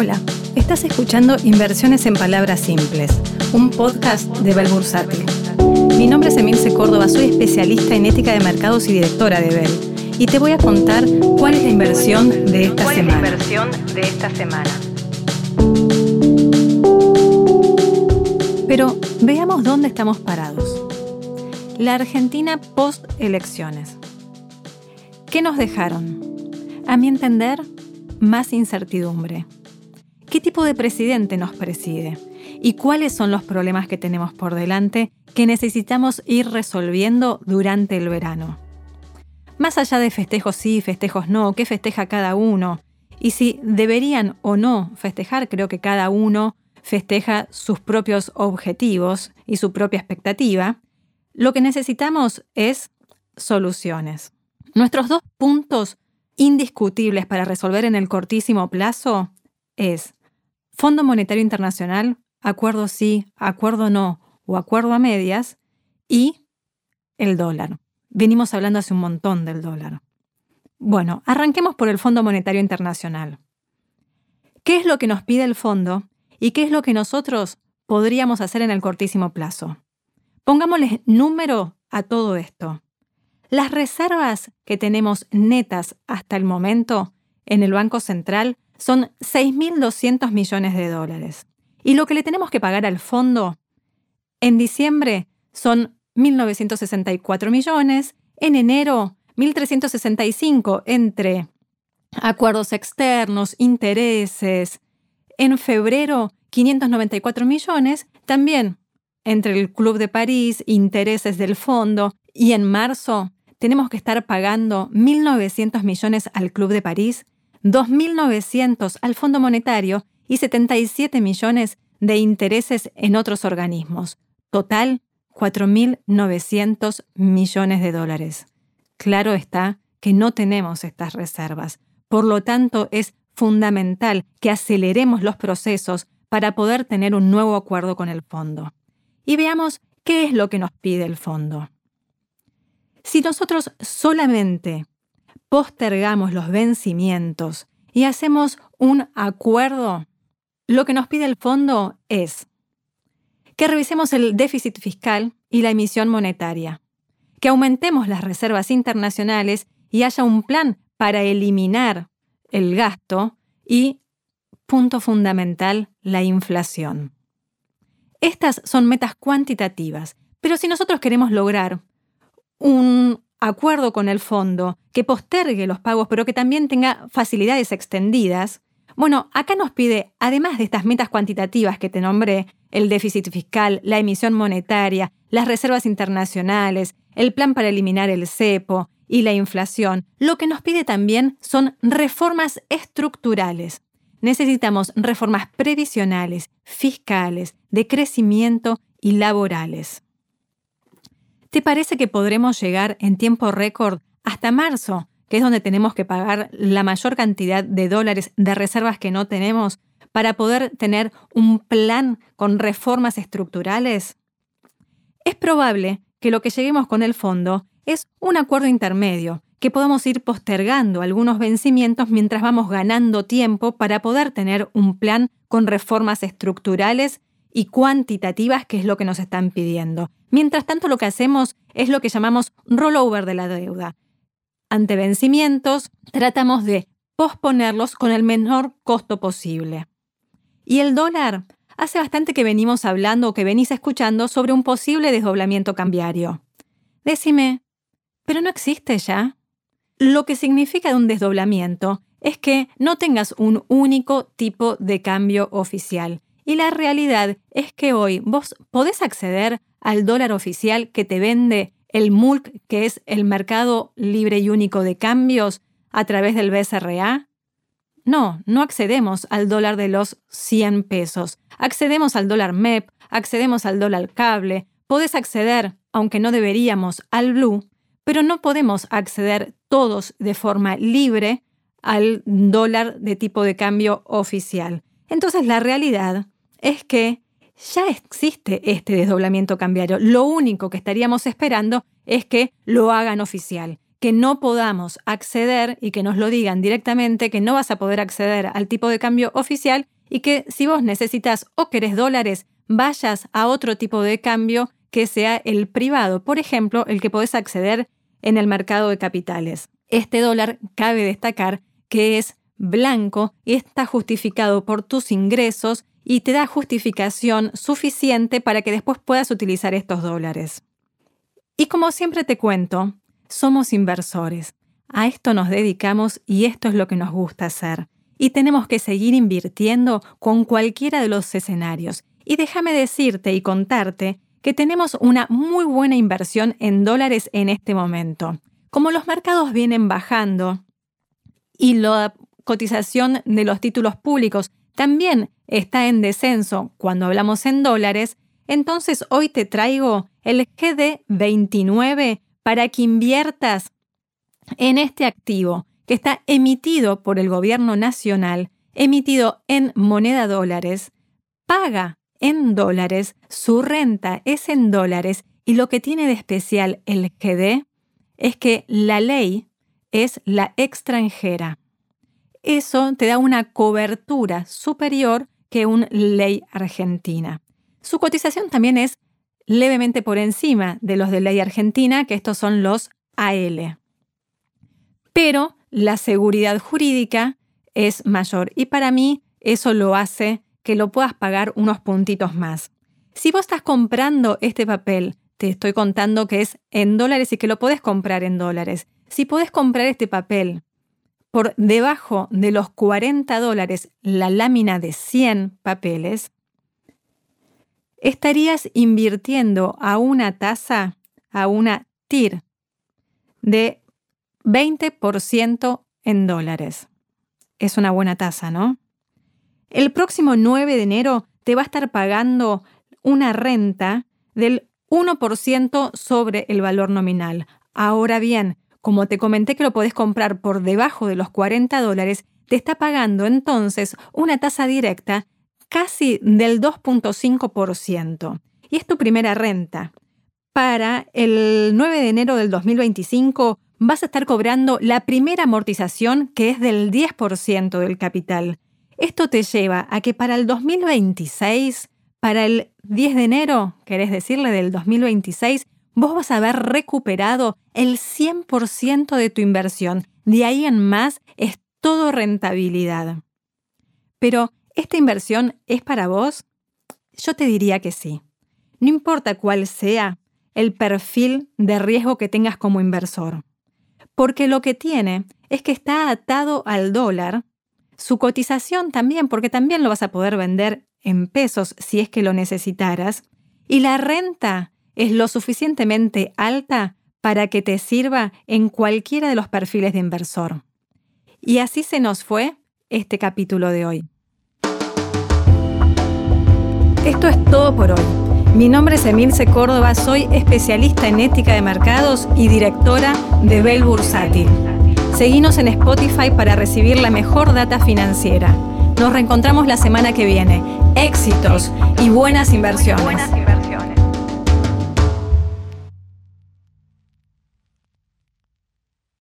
Hola, estás escuchando Inversiones en Palabras Simples, un podcast de Bell Bursátil. Mi nombre es Emilce Córdoba, soy especialista en ética de mercados y directora de Bell. Y te voy a contar cuál es la inversión de esta ¿Cuál semana. es la inversión de esta semana? Pero veamos dónde estamos parados. La Argentina post elecciones. ¿Qué nos dejaron? A mi entender, más incertidumbre. ¿Qué tipo de presidente nos preside? ¿Y cuáles son los problemas que tenemos por delante que necesitamos ir resolviendo durante el verano? Más allá de festejos sí, festejos no, qué festeja cada uno, y si deberían o no festejar, creo que cada uno festeja sus propios objetivos y su propia expectativa, lo que necesitamos es soluciones. Nuestros dos puntos indiscutibles para resolver en el cortísimo plazo es Fondo Monetario Internacional, acuerdo sí, acuerdo no o acuerdo a medias, y el dólar. Venimos hablando hace un montón del dólar. Bueno, arranquemos por el Fondo Monetario Internacional. ¿Qué es lo que nos pide el fondo y qué es lo que nosotros podríamos hacer en el cortísimo plazo? Pongámosle número a todo esto. Las reservas que tenemos netas hasta el momento en el Banco Central son 6.200 millones de dólares. Y lo que le tenemos que pagar al fondo en diciembre son 1.964 millones, en enero 1.365 entre acuerdos externos, intereses, en febrero 594 millones, también entre el Club de París, intereses del fondo, y en marzo tenemos que estar pagando 1.900 millones al Club de París, 2.900 al Fondo Monetario y 77 millones de intereses en otros organismos. Total, 4.900 millones de dólares. Claro está que no tenemos estas reservas. Por lo tanto, es fundamental que aceleremos los procesos para poder tener un nuevo acuerdo con el fondo. Y veamos qué es lo que nos pide el fondo. Si nosotros solamente postergamos los vencimientos y hacemos un acuerdo, lo que nos pide el fondo es que revisemos el déficit fiscal y la emisión monetaria, que aumentemos las reservas internacionales y haya un plan para eliminar el gasto y, punto fundamental, la inflación. Estas son metas cuantitativas, pero si nosotros queremos lograr un acuerdo con el fondo que postergue los pagos, pero que también tenga facilidades extendidas, bueno, acá nos pide, además de estas metas cuantitativas que te nombré, el déficit fiscal, la emisión monetaria, las reservas internacionales, el plan para eliminar el cepo y la inflación, lo que nos pide también son reformas estructurales. Necesitamos reformas previsionales, fiscales, de crecimiento y laborales. ¿Te parece que podremos llegar en tiempo récord hasta marzo, que es donde tenemos que pagar la mayor cantidad de dólares de reservas que no tenemos, para poder tener un plan con reformas estructurales? Es probable que lo que lleguemos con el fondo es un acuerdo intermedio, que podamos ir postergando algunos vencimientos mientras vamos ganando tiempo para poder tener un plan con reformas estructurales y cuantitativas, que es lo que nos están pidiendo. Mientras tanto, lo que hacemos es lo que llamamos rollover de la deuda. Ante vencimientos, tratamos de posponerlos con el menor costo posible. Y el dólar, hace bastante que venimos hablando o que venís escuchando sobre un posible desdoblamiento cambiario. Decime, ¿pero no existe ya? Lo que significa un desdoblamiento es que no tengas un único tipo de cambio oficial. Y la realidad es que hoy vos podés acceder al dólar oficial que te vende el MULC, que es el mercado libre y único de cambios, a través del BSRA? No, no accedemos al dólar de los 100 pesos. Accedemos al dólar MEP, accedemos al dólar cable. Podés acceder, aunque no deberíamos, al Blue, pero no podemos acceder todos de forma libre al dólar de tipo de cambio oficial. Entonces la realidad es que ya existe este desdoblamiento cambiario. Lo único que estaríamos esperando es que lo hagan oficial, que no podamos acceder y que nos lo digan directamente, que no vas a poder acceder al tipo de cambio oficial y que si vos necesitas o querés dólares, vayas a otro tipo de cambio que sea el privado, por ejemplo, el que podés acceder en el mercado de capitales. Este dólar cabe destacar que es blanco está justificado por tus ingresos y te da justificación suficiente para que después puedas utilizar estos dólares. Y como siempre te cuento, somos inversores. A esto nos dedicamos y esto es lo que nos gusta hacer. Y tenemos que seguir invirtiendo con cualquiera de los escenarios. Y déjame decirte y contarte que tenemos una muy buena inversión en dólares en este momento. Como los mercados vienen bajando y la cotización de los títulos públicos también está en descenso cuando hablamos en dólares, entonces hoy te traigo el GD29 para que inviertas en este activo que está emitido por el gobierno nacional, emitido en moneda dólares, paga en dólares, su renta es en dólares y lo que tiene de especial el GD es que la ley es la extranjera. Eso te da una cobertura superior que una ley argentina. Su cotización también es levemente por encima de los de ley argentina, que estos son los AL. Pero la seguridad jurídica es mayor y para mí eso lo hace que lo puedas pagar unos puntitos más. Si vos estás comprando este papel, te estoy contando que es en dólares y que lo podés comprar en dólares. Si podés comprar este papel por debajo de los 40 dólares la lámina de 100 papeles, estarías invirtiendo a una tasa, a una TIR, de 20% en dólares. Es una buena tasa, ¿no? El próximo 9 de enero te va a estar pagando una renta del 1% sobre el valor nominal. Ahora bien, como te comenté que lo podés comprar por debajo de los 40 dólares, te está pagando entonces una tasa directa casi del 2.5%. Y es tu primera renta. Para el 9 de enero del 2025 vas a estar cobrando la primera amortización que es del 10% del capital. Esto te lleva a que para el 2026, para el 10 de enero, querés decirle del 2026, vos vas a haber recuperado el 100% de tu inversión. De ahí en más es todo rentabilidad. Pero ¿Esta inversión es para vos? Yo te diría que sí. No importa cuál sea el perfil de riesgo que tengas como inversor. Porque lo que tiene es que está atado al dólar, su cotización también, porque también lo vas a poder vender en pesos si es que lo necesitaras, y la renta es lo suficientemente alta para que te sirva en cualquiera de los perfiles de inversor. Y así se nos fue este capítulo de hoy. Esto es todo por hoy. Mi nombre es Emilce Córdoba, soy especialista en ética de mercados y directora de Bell Bursátil. Seguinos en Spotify para recibir la mejor data financiera. Nos reencontramos la semana que viene. Éxitos y buenas inversiones.